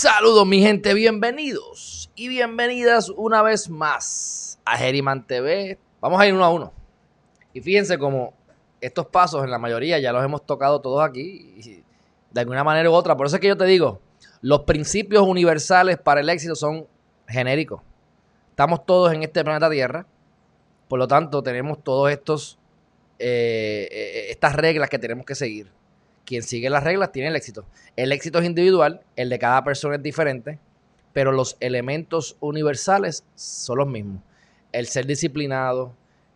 Saludos mi gente, bienvenidos y bienvenidas una vez más a Geriman TV. Vamos a ir uno a uno. Y fíjense como estos pasos en la mayoría ya los hemos tocado todos aquí de alguna manera u otra. Por eso es que yo te digo, los principios universales para el éxito son genéricos. Estamos todos en este planeta Tierra, por lo tanto tenemos todos estos eh, eh, estas reglas que tenemos que seguir quien sigue las reglas tiene el éxito. El éxito es individual, el de cada persona es diferente, pero los elementos universales son los mismos. El ser disciplinado,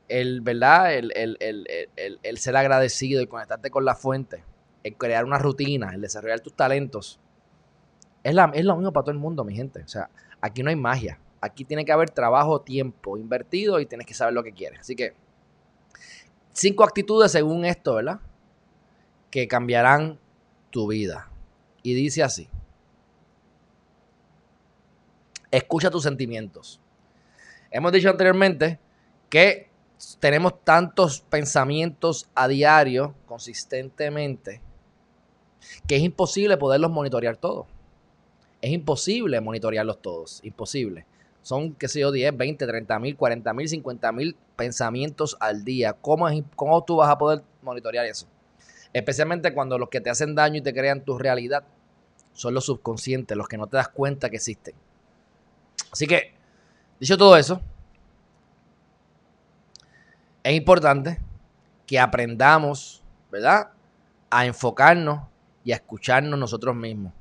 el, ¿verdad? El, ser agradecido y conectarte con la fuente, el crear una rutina, el desarrollar tus talentos. Es, la, es lo mismo para todo el mundo, mi gente. O sea, aquí no hay magia. Aquí tiene que haber trabajo, tiempo invertido y tienes que saber lo que quieres. Así que, cinco actitudes según esto, ¿verdad? Que cambiarán tu vida. Y dice así, escucha tus sentimientos. Hemos dicho anteriormente que tenemos tantos pensamientos a diario, consistentemente, que es imposible poderlos monitorear todos. Es imposible monitorearlos todos, imposible. Son, qué sé yo, 10, 20, 30 mil, 40 mil, 50 mil pensamientos al día. ¿Cómo, es, ¿Cómo tú vas a poder monitorear eso? Especialmente cuando los que te hacen daño y te crean tu realidad son los subconscientes, los que no te das cuenta que existen. Así que, dicho todo eso, es importante que aprendamos, ¿verdad? A enfocarnos y a escucharnos nosotros mismos.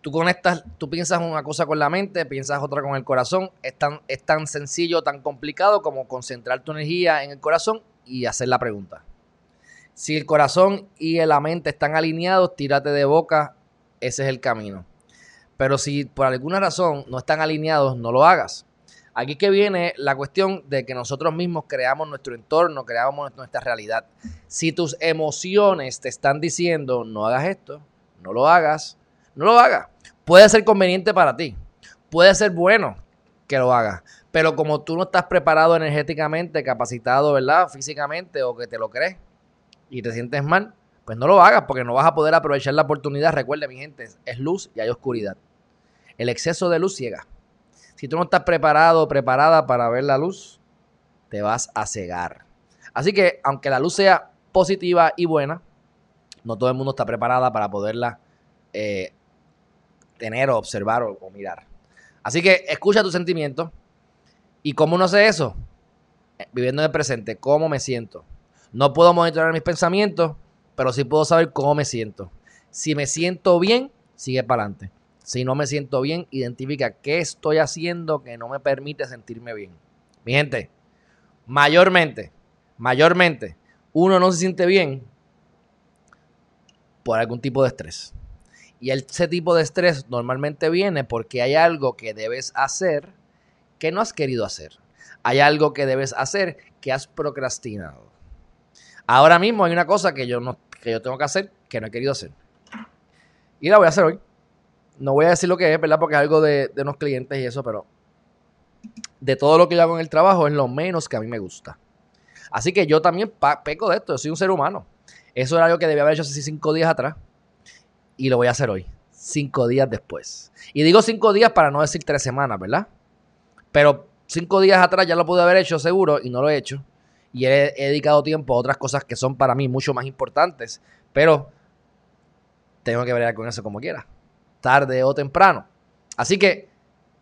Tú conectas, tú piensas una cosa con la mente, piensas otra con el corazón. Es tan, es tan sencillo, tan complicado como concentrar tu energía en el corazón y hacer la pregunta. Si el corazón y la mente están alineados, tírate de boca, ese es el camino. Pero si por alguna razón no están alineados, no lo hagas. Aquí que viene la cuestión de que nosotros mismos creamos nuestro entorno, creamos nuestra realidad. Si tus emociones te están diciendo, no hagas esto, no lo hagas, no lo hagas. Puede ser conveniente para ti, puede ser bueno que lo hagas, pero como tú no estás preparado energéticamente, capacitado, ¿verdad? Físicamente o que te lo crees, y te sientes mal, pues no lo hagas porque no vas a poder aprovechar la oportunidad. Recuerde, mi gente, es luz y hay oscuridad. El exceso de luz ciega. Si tú no estás preparado o preparada para ver la luz, te vas a cegar. Así que, aunque la luz sea positiva y buena, no todo el mundo está preparada para poderla eh, tener o observar o, mirar. Así que escucha tus sentimientos. ¿Y cómo uno hace eso? Eh, viviendo en el presente. ¿Cómo me siento? No puedo monitorear mis pensamientos, pero sí puedo saber cómo me siento. Si me siento bien, sigue para adelante. Si no me siento bien, identifica qué estoy haciendo que no me permite sentirme bien. Mi gente, mayormente, mayormente, uno no se siente bien por algún tipo de estrés. Y ese tipo de estrés normalmente viene porque hay algo que debes hacer que no has querido hacer. Hay algo que debes hacer que has procrastinado. Ahora mismo hay una cosa que yo, no, que yo tengo que hacer que no he querido hacer. Y la voy a hacer hoy. No voy a decir lo que es, ¿verdad? Porque es algo de, unos clientes y eso, pero de todo lo que yo hago en el trabajo es lo menos que a mí me gusta. Así que yo también peco de esto, yo soy un ser humano. Eso era algo que debía haber hecho hace cinco días atrás y lo voy a hacer hoy, cinco días después. Y digo cinco días para no decir tres semanas, ¿verdad? Pero cinco días atrás ya lo pude haber hecho seguro y no lo he hecho y he, dedicado tiempo a otras cosas que son para mí mucho más importantes, pero tengo que ver con eso como quiera, tarde o temprano. Así que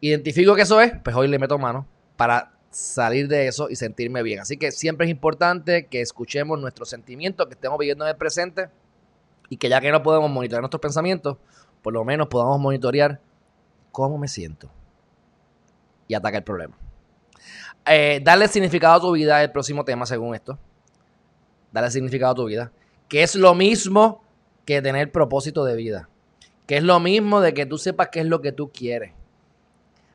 identifico que eso es, pues hoy le meto mano para salir de eso y sentirme bien. Así que siempre es importante que escuchemos nuestros sentimientos, que estemos viviendo en el presente y que ya que no podemos monitorear nuestros pensamientos, por lo menos podamos monitorear cómo me siento y atacar el problema. Eh, darle significado a tu vida el próximo tema, según esto. Darle significado a tu vida. Que es lo mismo que tener propósito de vida. Que es lo mismo de que tú sepas qué es lo que tú quieres.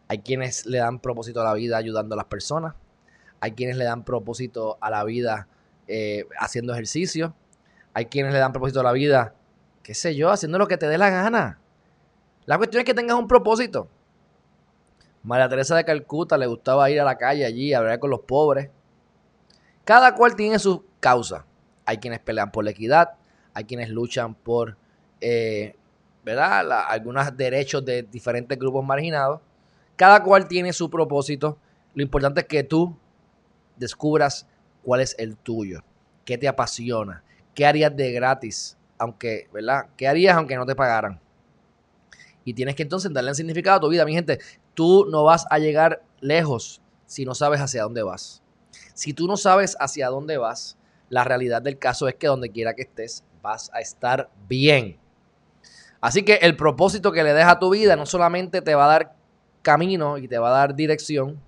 Hay quienes le dan propósito a la vida ayudando a las personas. Hay quienes le dan propósito a la vida eh, haciendo ejercicio. Hay quienes le dan propósito a la vida, qué sé yo, haciendo lo que te dé la gana. La cuestión es que tengas un propósito. María Teresa de Calcuta le gustaba ir a la calle allí a hablar con los pobres. Cada cual tiene su causa. Hay quienes pelean por la equidad, hay quienes luchan por eh, ¿verdad? algunos derechos de diferentes grupos marginados. Cada cual tiene su propósito. Lo importante es que tú descubras cuál es el tuyo, qué te apasiona, qué harías de gratis, aunque, ¿verdad? ¿Qué harías aunque no te pagaran? Y tienes que entonces darle un significado a tu vida. Mi gente, tú no vas a llegar lejos si no sabes hacia dónde vas. Si tú no sabes hacia dónde vas, la realidad del caso es que donde quiera que estés, vas a estar bien. Así que el propósito que le deja a tu vida no solamente te va a dar camino y te va a dar dirección,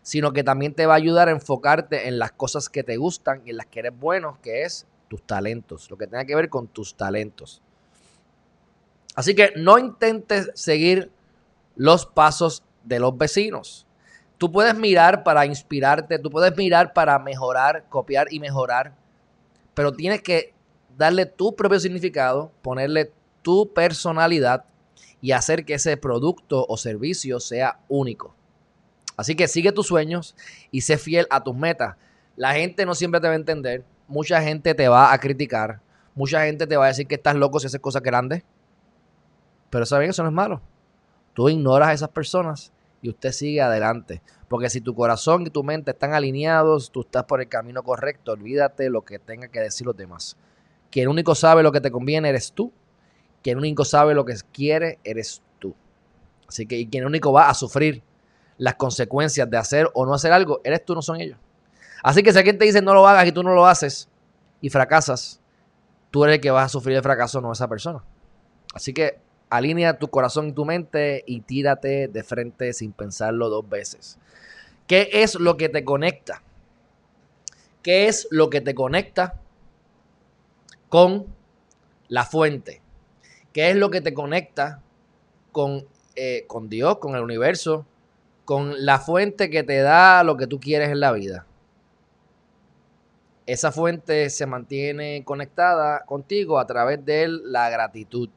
sino que también te va a ayudar a enfocarte en las cosas que te gustan y en las que eres bueno, que es tus talentos, lo que tenga que ver con tus talentos. Así que no intentes seguir los pasos de los vecinos. Tú puedes mirar para inspirarte, tú puedes mirar para mejorar, copiar y mejorar, pero tienes que darle tu propio significado, ponerle tu personalidad y hacer que ese producto o servicio sea único. Así que sigue tus sueños y sé fiel a tus metas. La gente no siempre te va a entender, mucha gente te va a criticar, mucha gente te va a decir que estás loco si haces cosas grandes, pero saben, eso no es malo. Tú ignoras a esas personas y usted sigue adelante. Porque si tu corazón y tu mente están alineados, tú estás por el camino correcto. Olvídate lo que tenga que decir los demás. Quien único sabe lo que te conviene eres tú. Quien único sabe lo que quiere eres tú. Así que y quien único va a sufrir las consecuencias de hacer o no hacer algo, eres tú, no son ellos. Así que si alguien te dice no lo hagas y tú no lo haces y fracasas, tú eres el que vas a sufrir el fracaso, no esa persona. Así que alinea tu corazón y tu mente y tírate de frente sin pensarlo dos veces. ¿Qué es lo que te conecta? ¿Qué es lo que te conecta con la fuente? ¿Qué es lo que te conecta con, eh, con Dios, con el universo, con la fuente que te da lo que tú quieres en la vida? Esa fuente se mantiene conectada contigo a través de la gratitud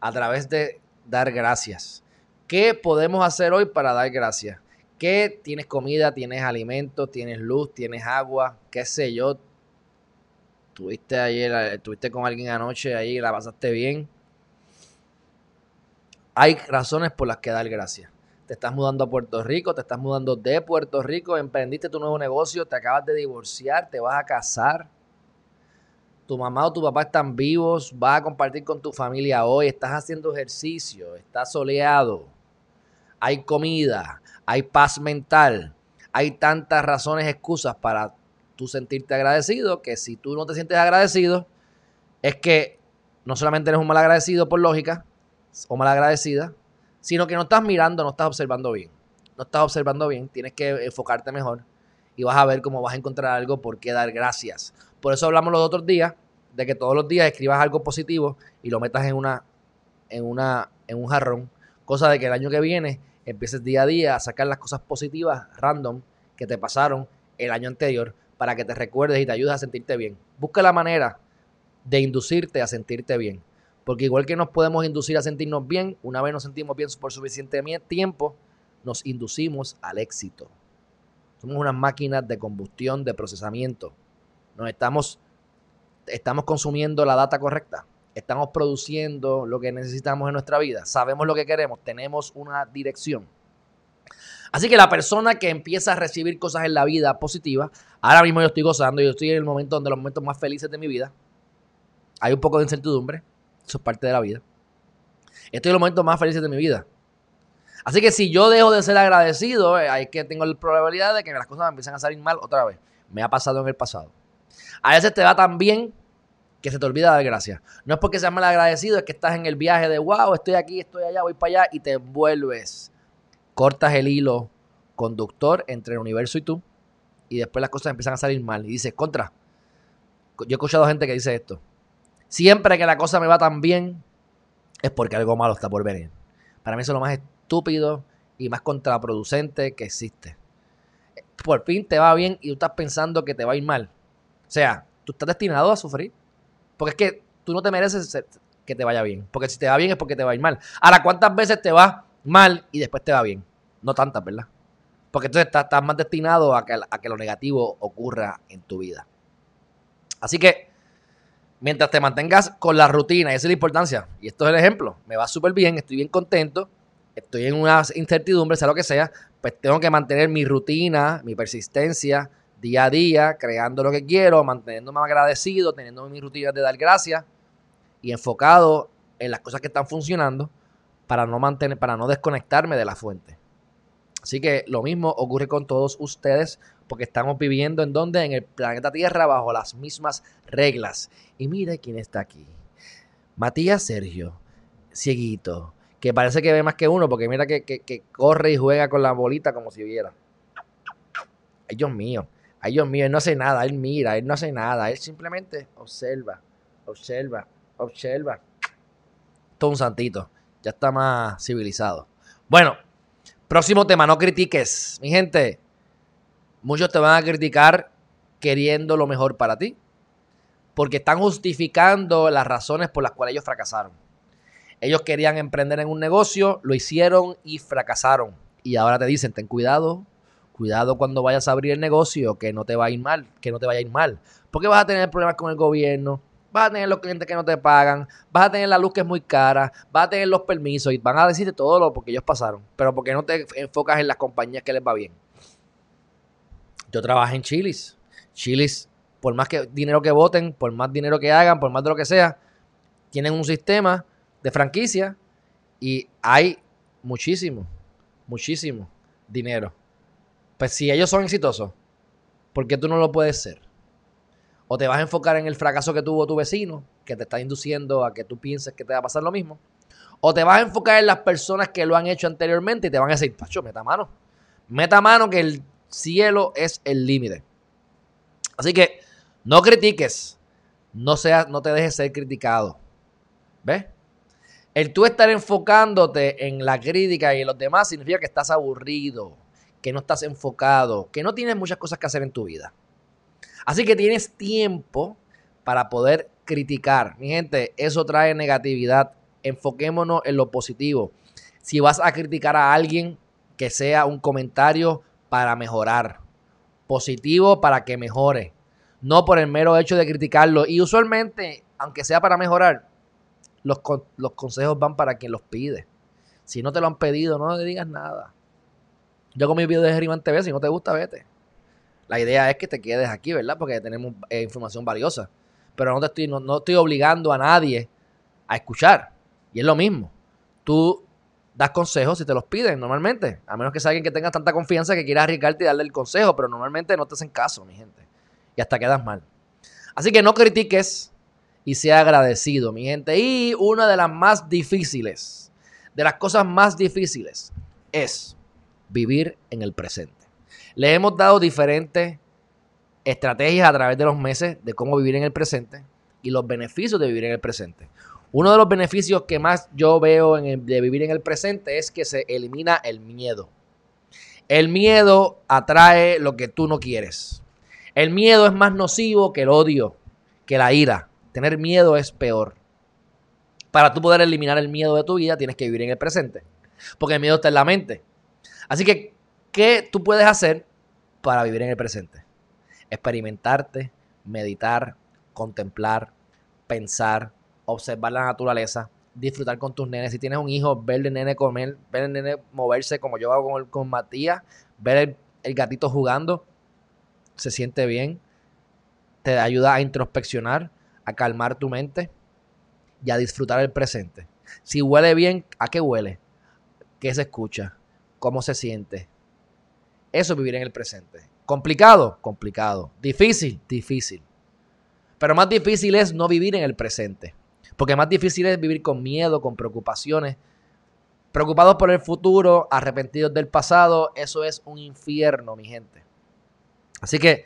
a través de dar gracias. ¿Qué podemos hacer hoy para dar gracias? ¿Qué tienes comida, tienes alimentos, tienes luz, tienes agua, qué sé yo? Tuviste ayer, estuviste con alguien anoche ahí, la pasaste bien. Hay razones por las que dar gracias. Te estás mudando a Puerto Rico, te estás mudando de Puerto Rico, emprendiste tu nuevo negocio, te acabas de divorciar, te vas a casar tu mamá o tu papá están vivos, vas a compartir con tu familia hoy, estás haciendo ejercicio, estás soleado, hay comida, hay paz mental, hay tantas razones, excusas para tú sentirte agradecido, que si tú no te sientes agradecido, es que no solamente eres un mal agradecido por lógica o mal agradecida, sino que no estás mirando, no estás observando bien. No estás observando bien, tienes que enfocarte mejor y vas a ver cómo vas a encontrar algo por qué dar gracias. Por eso hablamos los otros días de que todos los días escribas algo positivo y lo metas en una en una en un jarrón, cosa de que el año que viene empieces día a día a sacar las cosas positivas random que te pasaron el año anterior para que te recuerdes y te ayudes a sentirte bien. Busca la manera de inducirte a sentirte bien, porque igual que nos podemos inducir a sentirnos bien, una vez nos sentimos bien por suficiente tiempo, nos inducimos al éxito. Somos unas máquinas de combustión, de procesamiento. Nos estamos, estamos consumiendo la data correcta. Estamos produciendo lo que necesitamos en nuestra vida. Sabemos lo que queremos. Tenemos una dirección. Así que la persona que empieza a recibir cosas en la vida positivas, ahora mismo yo estoy gozando, yo estoy en el momento donde los momentos más felices de mi vida. Hay un poco de incertidumbre, eso es parte de la vida. Estoy en los momentos más felices de mi vida. Así que si yo dejo de ser agradecido, eh, hay que tengo la probabilidad de que las cosas me empiecen a salir mal otra vez. Me ha pasado en el pasado. A veces te va tan bien que se te olvida dar gracias. No es porque seas mal agradecido, es que estás en el viaje de wow, estoy aquí, estoy allá, voy para allá y te envuelves. Cortas el hilo conductor entre el universo y tú y después las cosas empiezan a salir mal. Y dices, contra. Yo he escuchado gente que dice esto. Siempre que la cosa me va tan bien, es porque algo malo está por venir. Para mí eso es lo más estúpido y más contraproducente que existe. Por fin te va bien y tú estás pensando que te va a ir mal. O sea, tú estás destinado a sufrir. Porque es que tú no te mereces que te vaya bien. Porque si te va bien es porque te va a ir mal. Ahora, ¿cuántas veces te va mal y después te va bien? No tantas, ¿verdad? Porque entonces estás, más destinado a que, a que lo negativo ocurra en tu vida. Así que mientras te mantengas con la rutina, esa es la importancia. Y esto es el ejemplo. Me va súper bien, estoy bien contento, estoy en una incertidumbre, sea lo que sea, pues tengo que mantener mi rutina, mi persistencia día a día, creando lo que quiero, manteniéndome agradecido, teniendo mi rutina de dar gracias y enfocado en las cosas que están funcionando para no mantener, para no desconectarme de la fuente. Así que lo mismo ocurre con todos ustedes porque estamos viviendo en donde en el planeta Tierra bajo las mismas reglas. Y mire quién está aquí. Matías Sergio, cieguito, que parece que ve más que uno porque mira que, corre y juega con la bolita como si viera. Ay, Dios mío, ay, Dios mío, él no hace nada, él mira, él no hace nada, él simplemente observa, observa, observa. Todo un santito, ya está más civilizado. Bueno, próximo tema, no critiques. Mi gente, muchos te van a criticar queriendo lo mejor para ti, porque están justificando las razones por las cuales ellos fracasaron. Ellos querían emprender en un negocio, lo hicieron y fracasaron. Y ahora te dicen, ten cuidado, cuidado cuando vayas a abrir el negocio, que no te va a ir mal, que no te vaya a ir mal. Porque vas a tener problemas con el gobierno, vas a tener los clientes que no te pagan, vas a tener la luz que es muy cara, vas a tener los permisos y van a decirte todo lo porque ellos pasaron. Pero porque no te enfocas en las compañías que les va bien. Yo trabajo en Chilis. Chilis, por más que dinero que voten, por más dinero que hagan, por más de lo que sea, tienen un sistema de franquicia y hay muchísimo, muchísimo dinero. Pues si ellos son exitosos, ¿por qué tú no lo puedes ser? O te vas a enfocar en el fracaso que tuvo tu vecino, que te está induciendo a que tú pienses que te va a pasar lo mismo. O te vas a enfocar en las personas que lo han hecho anteriormente y te van a decir, Pacho, meta mano. Meta mano que el cielo es el límite. Así que no critiques, no, seas, no te dejes ser criticado. ¿Ves? El tú estar enfocándote en la crítica y en los demás significa que estás aburrido, que no estás enfocado, que no tienes muchas cosas que hacer en tu vida. Así que tienes tiempo para poder criticar. Mi gente, eso trae negatividad. Enfoquémonos en lo positivo. Si vas a criticar a alguien, que sea un comentario para mejorar. Positivo para que mejore. No por el mero hecho de criticarlo. Y usualmente, aunque sea para mejorar, los, consejos van para quien los pide. Si no te lo han pedido, no le digas nada. Yo con mi video de Geriman TV, si no te gusta, vete. La idea es que te quedes aquí, ¿verdad? Porque tenemos eh, información valiosa. Pero no te estoy, no, estoy obligando a nadie a escuchar. Y es lo mismo. Tú das consejos si te los piden normalmente. A menos que sea alguien que tenga tanta confianza que quiera arriesgarte y darle el consejo. Pero normalmente no te hacen caso, mi gente. Y hasta quedas mal. Así que no critiques y sea agradecido, mi gente. Y una de las más difíciles, de las cosas más difíciles, es vivir en el presente. Le hemos dado diferentes estrategias a través de los meses de cómo vivir en el presente y los beneficios de vivir en el presente. Uno de los beneficios que más yo veo de vivir en el presente es que se elimina el miedo. El miedo atrae lo que tú no quieres. El miedo es más nocivo que el odio, que la ira. Tener miedo es peor. Para tú poder eliminar el miedo de tu vida, tienes que vivir en el presente. Porque el miedo está en la mente. Así que, ¿qué tú puedes hacer para vivir en el presente? Experimentarte, meditar, contemplar, pensar, observar la naturaleza, disfrutar con tus nenes. Si tienes un hijo, ver el nene comer, ver el nene moverse como yo hago con, con Matías, ver el gatito jugando, se siente bien, te ayuda a introspeccionar, a calmar tu mente y a disfrutar el presente. Si huele bien, ¿a qué huele? ¿Qué se escucha? ¿Cómo se siente? Eso es vivir en el presente. ¿Complicado? Complicado. ¿Difícil? Difícil. Pero más difícil es no vivir en el presente. Porque más difícil es vivir con miedo, con preocupaciones. Preocupados por el futuro, arrepentidos del pasado. Eso es un infierno, mi gente. Así que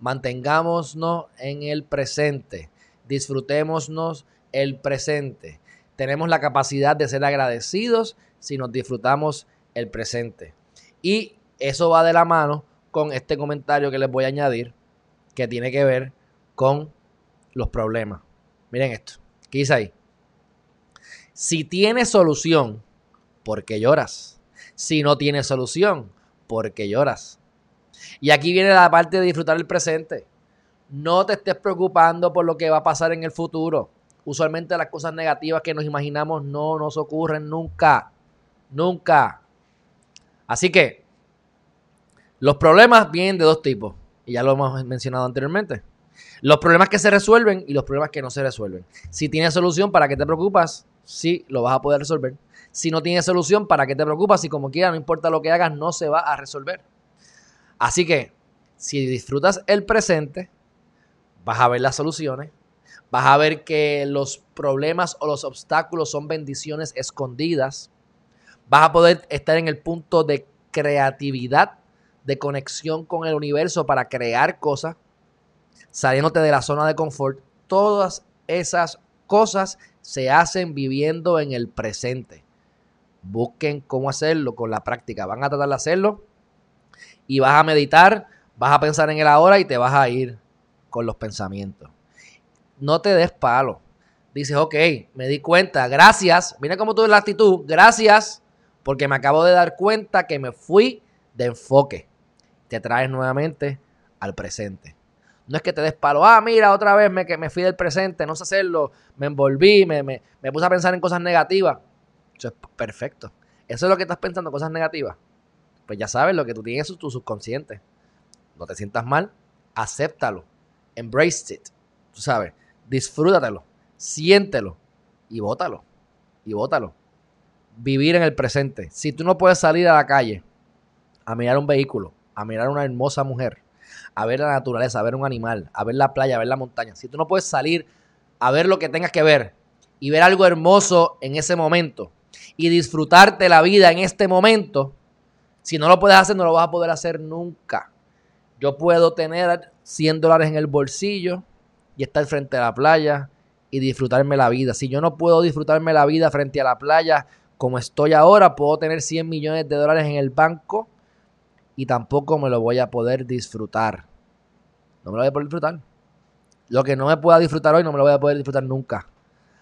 mantengámonos en el presente disfrutémonos el presente. Tenemos la capacidad de ser agradecidos si nos disfrutamos el presente. Y eso va de la mano con este comentario que les voy a añadir, que tiene que ver con los problemas. Miren esto. ¿Qué dice ahí? Si tienes solución, ¿por qué lloras? Si no tienes solución, ¿por qué lloras? Y aquí viene la parte de disfrutar el presente. No te estés preocupando por lo que va a pasar en el futuro. Usualmente las cosas negativas que nos imaginamos no nos ocurren nunca. Nunca. Así que los problemas vienen de dos tipos. Y ya lo hemos mencionado anteriormente. Los problemas que se resuelven y los problemas que no se resuelven. Si tienes solución, ¿para qué te preocupas? Sí, lo vas a poder resolver. Si no tienes solución, ¿para qué te preocupas? Si como quiera, no importa lo que hagas, no se va a resolver. Así que, si disfrutas el presente, vas a ver las soluciones, vas a ver que los problemas o los obstáculos son bendiciones escondidas, vas a poder estar en el punto de creatividad, de conexión con el universo para crear cosas, saliéndote de la zona de confort. Todas esas cosas se hacen viviendo en el presente. Busquen cómo hacerlo con la práctica. Van a tratar de hacerlo y vas a meditar, vas a pensar en el ahora y te vas a ir con los pensamientos. No te des palo. Dices, ok, me di cuenta, gracias. Mira cómo tuve la actitud, gracias, porque me acabo de dar cuenta que me fui de enfoque. Te traes nuevamente al presente. No es que te des palo, ah, mira, otra vez me, que me fui del presente, no sé hacerlo, me envolví, me, me, me puse a pensar en cosas negativas. Eso es perfecto. Eso es lo que estás pensando, cosas negativas. Pues ya sabes lo que tú tienes en tu subconsciente. No te sientas mal, acéptalo embrace it, tú sabes, disfrútatelo, siéntelo y bótalo, y bótalo. Vivir en el presente. Si tú no puedes salir a la calle a mirar un vehículo, a mirar una hermosa mujer, a ver la naturaleza, a ver un animal, a ver la playa, a ver la montaña, si tú no puedes salir a ver lo que tengas que ver y ver algo hermoso en ese momento y disfrutarte la vida en este momento, si no lo puedes hacer, no lo vas a poder hacer nunca. Yo puedo tener 100 dólares en el bolsillo y estar frente a la playa y disfrutarme la vida. Si yo no puedo disfrutarme la vida frente a la playa como estoy ahora, puedo tener 100 millones de dólares en el banco y tampoco me lo voy a poder disfrutar. No me lo voy a poder disfrutar. Lo que no me pueda disfrutar hoy no me lo voy a poder disfrutar nunca.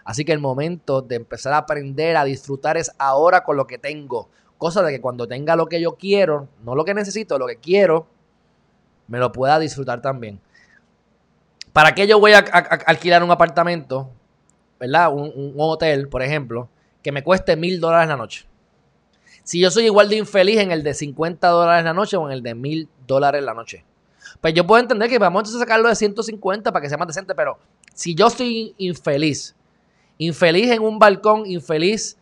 Así que el momento de empezar a aprender a disfrutar es ahora con lo que tengo. Cosa de que cuando tenga lo que yo quiero, no lo que necesito, lo que quiero, me lo pueda disfrutar también. ¿Para qué yo voy a, alquilar un apartamento, ¿verdad? Un, hotel, por ejemplo, que me cueste mil dólares la noche? Si yo soy igual de infeliz en el de 50 dólares la noche o en el de mil dólares la noche. Pues yo puedo entender que vamos a sacarlo de 150 para que sea más decente, pero si yo soy infeliz, infeliz en un balcón, infeliz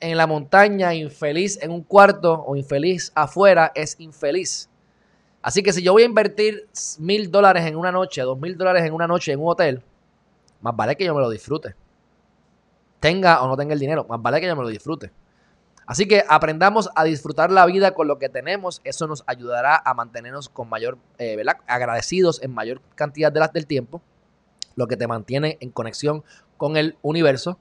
en la montaña, infeliz en un cuarto o infeliz afuera, es infeliz. Así que si yo voy a invertir mil dólares en una noche, dos mil dólares en una noche en un hotel, más vale que yo me lo disfrute. Tenga o no tenga el dinero, más vale que yo me lo disfrute. Así que aprendamos a disfrutar la vida con lo que tenemos. Eso nos ayudará a mantenernos con mayor, eh, agradecidos en mayor cantidad del tiempo. Lo que te mantiene en conexión con el universo,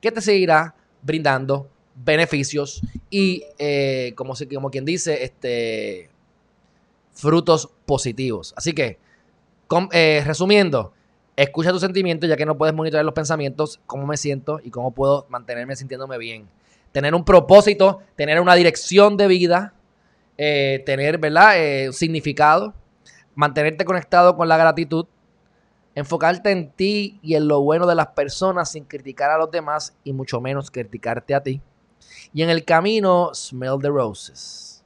que te seguirá brindando beneficios y, eh, como, como quien dice, este, frutos positivos. Así que, eh, resumiendo, escucha tus sentimientos ya que no puedes monitorear los pensamientos, cómo me siento y cómo puedo mantenerme sintiéndome bien. Tener un propósito, tener una dirección de vida, eh, tener, ¿verdad? Eh, significado, mantenerte conectado con la gratitud, enfocarte en ti y en lo bueno de las personas sin criticar a los demás y mucho menos criticarte a ti. Y en el camino, smell the roses.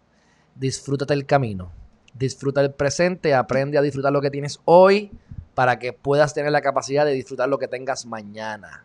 Disfrútate el camino disfruta el presente, aprende a disfrutar lo que tienes hoy para que puedas tener la capacidad de disfrutar lo que tengas mañana.